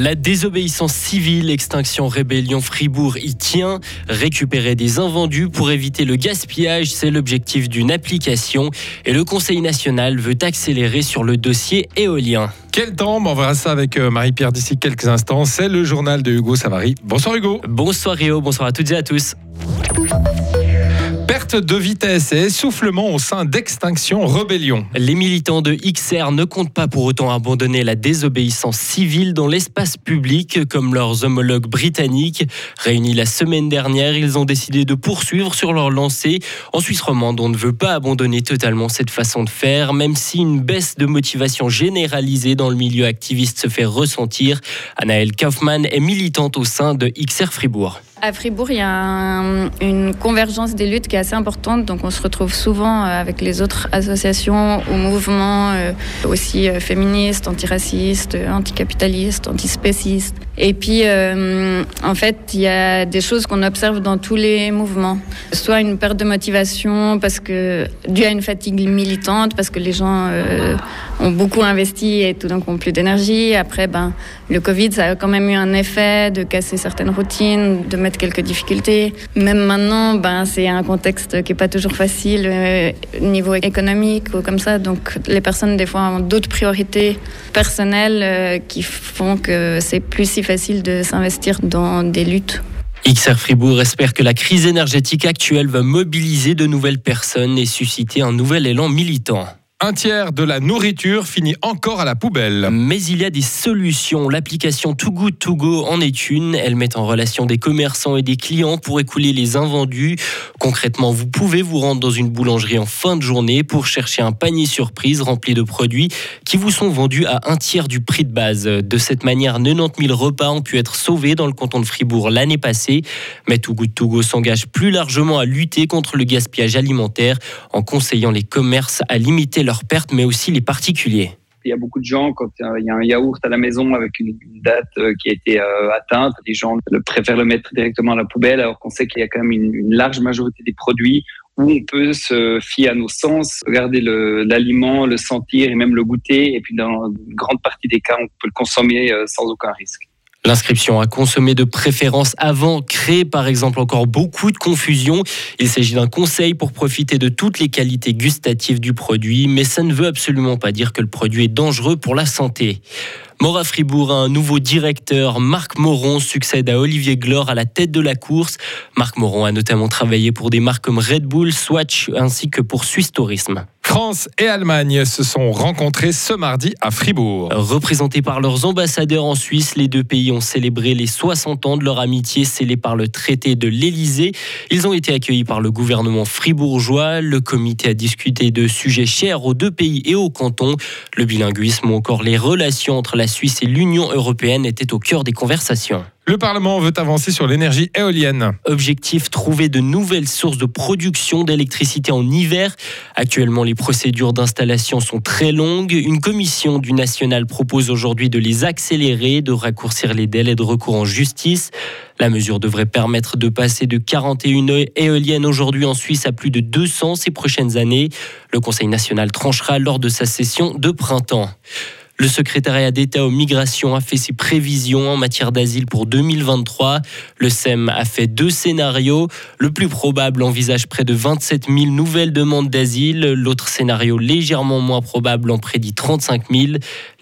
La désobéissance civile, extinction rébellion Fribourg y tient. Récupérer des invendus pour éviter le gaspillage, c'est l'objectif d'une application. Et le Conseil national veut accélérer sur le dossier éolien. Quel temps On verra ça avec euh, Marie-Pierre d'ici quelques instants. C'est le journal de Hugo Savary. Bonsoir Hugo. Bonsoir Rio, bonsoir à toutes et à tous de vitesse et essoufflement au sein d'Extinction Rebellion. Les militants de XR ne comptent pas pour autant abandonner la désobéissance civile dans l'espace public comme leurs homologues britanniques. Réunis la semaine dernière, ils ont décidé de poursuivre sur leur lancée. En Suisse romande, on ne veut pas abandonner totalement cette façon de faire, même si une baisse de motivation généralisée dans le milieu activiste se fait ressentir. Anaëlle Kaufmann est militante au sein de XR Fribourg. À Fribourg, il y a une convergence des luttes qui est assez importante, donc on se retrouve souvent euh, avec les autres associations ou mouvements euh, aussi euh, féministes, antiracistes, anticapitalistes, antispécistes. Et puis, en fait, il y a des choses qu'on observe dans tous les mouvements. Soit une perte de motivation parce que due à une fatigue militante, parce que les gens ont beaucoup investi et tout coup ont plus d'énergie. Après, ben, le Covid, ça a quand même eu un effet de casser certaines routines, de mettre quelques difficultés. Même maintenant, ben, c'est un contexte qui est pas toujours facile euh, niveau économique ou comme ça. Donc, les personnes, des fois, ont d'autres priorités personnelles euh, qui font que c'est plus si facile de s'investir dans des luttes. XR Fribourg espère que la crise énergétique actuelle va mobiliser de nouvelles personnes et susciter un nouvel élan militant. Un tiers de la nourriture finit encore à la poubelle. Mais il y a des solutions. L'application Too Good To Go en est une. Elle met en relation des commerçants et des clients pour écouler les invendus. Concrètement, vous pouvez vous rendre dans une boulangerie en fin de journée pour chercher un panier surprise rempli de produits qui vous sont vendus à un tiers du prix de base. De cette manière, 90 000 repas ont pu être sauvés dans le canton de Fribourg l'année passée. Mais Too Good To Go s'engage plus largement à lutter contre le gaspillage alimentaire en conseillant les commerces à limiter leurs pertes, mais aussi les particuliers. Il y a beaucoup de gens, quand il y a un yaourt à la maison avec une, date euh, qui a été euh, atteinte, les gens préfèrent le mettre directement à la poubelle, alors qu'on sait qu'il y a quand même une, large majorité des produits où on peut se fier à nos sens, regarder l'aliment, le, sentir et même le goûter. Et puis, dans une grande partie des cas, on peut le consommer euh, sans aucun risque. L'inscription à consommer de préférence avant crée par exemple encore beaucoup de confusion. Il s'agit d'un conseil pour profiter de toutes les qualités gustatives du produit, mais ça ne veut absolument pas dire que le produit est dangereux pour la santé. Mora Fribourg a un nouveau directeur. Marc Moron succède à Olivier Glor à la tête de la course. Marc Moron a notamment travaillé pour des marques comme Red Bull, Swatch ainsi que pour Suisse Tourisme. France et Allemagne se sont rencontrés ce mardi à Fribourg. Représentés par leurs ambassadeurs en Suisse, les deux pays ont célébré les 60 ans de leur amitié scellée par le traité de l'Élysée. Ils ont été accueillis par le gouvernement fribourgeois. Le comité a discuté de sujets chers aux deux pays et au canton. Le bilinguisme ou encore les relations entre la Suisse et l'Union européenne étaient au cœur des conversations. Le Parlement veut avancer sur l'énergie éolienne. Objectif trouver de nouvelles sources de production d'électricité en hiver. Actuellement, les procédures d'installation sont très longues. Une commission du national propose aujourd'hui de les accélérer, de raccourcir les délais de recours en justice. La mesure devrait permettre de passer de 41 éoliennes aujourd'hui en Suisse à plus de 200 ces prochaines années. Le Conseil national tranchera lors de sa session de printemps. Le secrétariat d'État aux migrations a fait ses prévisions en matière d'asile pour 2023. Le SEM a fait deux scénarios. Le plus probable envisage près de 27 000 nouvelles demandes d'asile. L'autre scénario, légèrement moins probable, en prédit 35 000.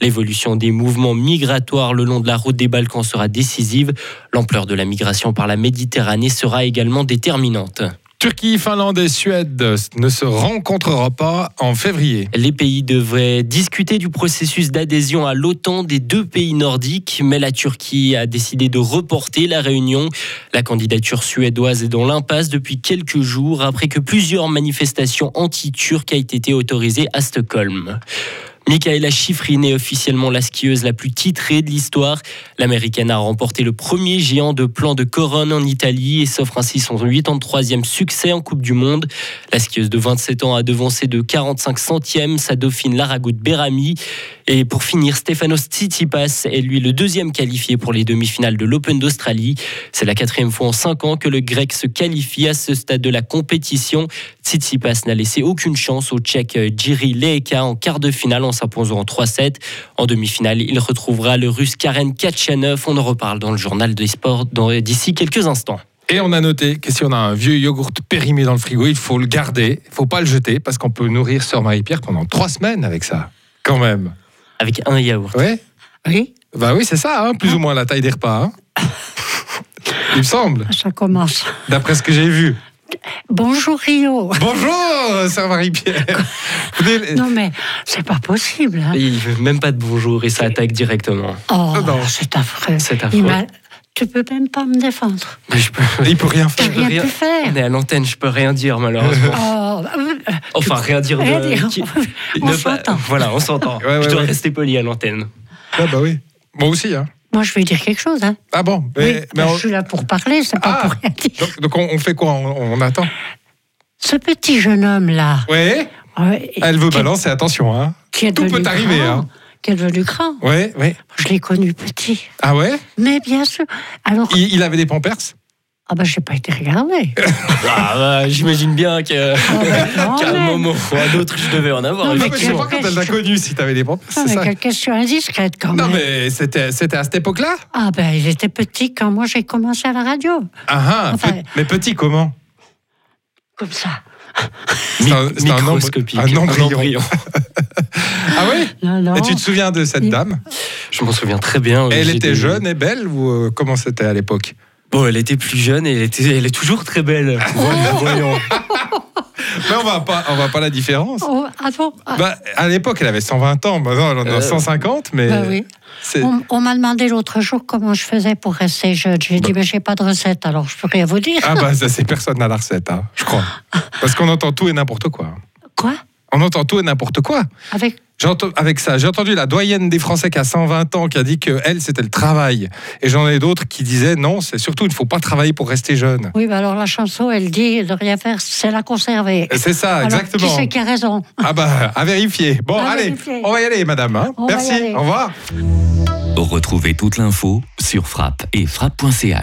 L'évolution des mouvements migratoires le long de la route des Balkans sera décisive. L'ampleur de la migration par la Méditerranée sera également déterminante. Turquie, Finlande et Suède ne se rencontrera pas en février. Les pays devraient discuter du processus d'adhésion à l'OTAN des deux pays nordiques, mais la Turquie a décidé de reporter la réunion. La candidature suédoise est dans l'impasse depuis quelques jours après que plusieurs manifestations anti-turques aient été autorisées à Stockholm. Michaela Schifrin est officiellement la skieuse la plus titrée de l'histoire. L'américaine a remporté le premier géant de plan de Coronne en Italie et s'offre ainsi son 83e succès en Coupe du Monde. La skieuse de 27 ans a devancé de 45 centièmes sa dauphine Laragout Berami. Et pour finir, Stefanos Tsitsipas est lui le deuxième qualifié pour les demi-finales de l'Open d'Australie. C'est la quatrième fois en cinq ans que le Grec se qualifie à ce stade de la compétition. Tsitsipas n'a laissé aucune chance au Tchèque Jiri Leheka en quart de finale en s'imposant en 3-7. En demi-finale, il retrouvera le Russe Karen Kachanov. On en reparle dans le journal des sports d'ici quelques instants. Et on a noté que si on a un vieux yogourt périmé dans le frigo, il faut le garder, il faut pas le jeter parce qu'on peut nourrir Sœur Marie-Pierre pendant trois semaines avec ça, quand même. Avec un yaourt. Ouais. Oui, Bah oui, c'est ça, hein, plus ou moins la taille des repas. hein. il me semble, ça commence. d'après ce que j'ai vu. Bonjour Rio. Bonjour, Sœur Marie-Pierre. Non mais c'est pas possible. hein. Il veut même pas de bonjour et ça attaque directement. Oh, non. c'est affreux. C'est affreux. Tu peux même pas me défendre. Mais je peux, Il peut rien faire. peux rien rien- pu faire. on est à l'antenne, je peux rien dire malheureusement. Oh, Enfin, rien dire de. rien dire. qui- On s'entend. Voilà, on s'entend. Ouais, ouais, je dois ouais. rester poli à l'antenne. Ah bah oui. Moi aussi, hein. Moi je vais dire quelque chose. Hein. Ah bon Oui, mais, mais je suis là pour parler, c'est pas Ah. pour rien dire. donc, donc on, on fait quoi? On, on attend Ce petit jeune homme là. Ouais, ouais, elle veut balancer, attention. Hein. Tout peut arriver, grand, hein. Qui est devenu grand. Ouais, ouais. Je l'ai connu petit. Ah ouais? Mais bien sûr. Alors, il, il avait des pampers? ah ben j'ai pas été regarder. Ah, bah, J'imagine bien que- Ah non, qu'à un moment ou à un autre, je devais en avoir. Non, mais Non, je sais pas quand elle t'a connu si t'avais des pampers, Non, c'est mais ça quelle question indiscrète quand Non, même. mais c'était c'était à cette époque-là? Ah ben il était petit quand moi j'ai commencé à la radio. Ah ah, Enfin- pe- Mais petit comment? Comme ça. C'est un- un un embryon. Ah oui Non, non. Et tu te souviens de cette dame Je m'en souviens très bien. Elle J'étais- était jeune et belle ou euh, comment c'était à l'époque Bon, elle était plus jeune et elle, était, elle est toujours très belle. Voyons, voyons. Mais on va pas, on va pas la différence. Oh, ah bon Ah, Bah, à l'époque, elle avait 120 ans. Maintenant, elle en a Euh, 150, mais bah oui. On, on m'a demandé l'autre jour comment je faisais pour rester jeune. J'ai dit, mais j'ai pas de recette, alors je peux rien vous dire. ah bah ça c'est personne à la recette, hein, je crois. Parce qu'on entend tout et n'importe quoi. Quoi? On entend tout et n'importe quoi. Avec J'entends avec ça, j'ai entendu la doyenne des Français qui a 120 ans qui a dit que elle c'était le travail. Et j'en ai d'autres qui disaient non, c'est surtout il ne faut pas travailler pour rester jeune. Oui, bah alors la chanson, elle dit de rien faire, c'est la conserver. Et C'est ça, Alors, exactement. Qui c'est qui a raison? Ah bah à vérifier. Bon À allez, vérifier. on va y aller, madame. hein. On va y Merci. aller. Au revoir. Retrouvez toute l'info sur frappe et frappe.ch.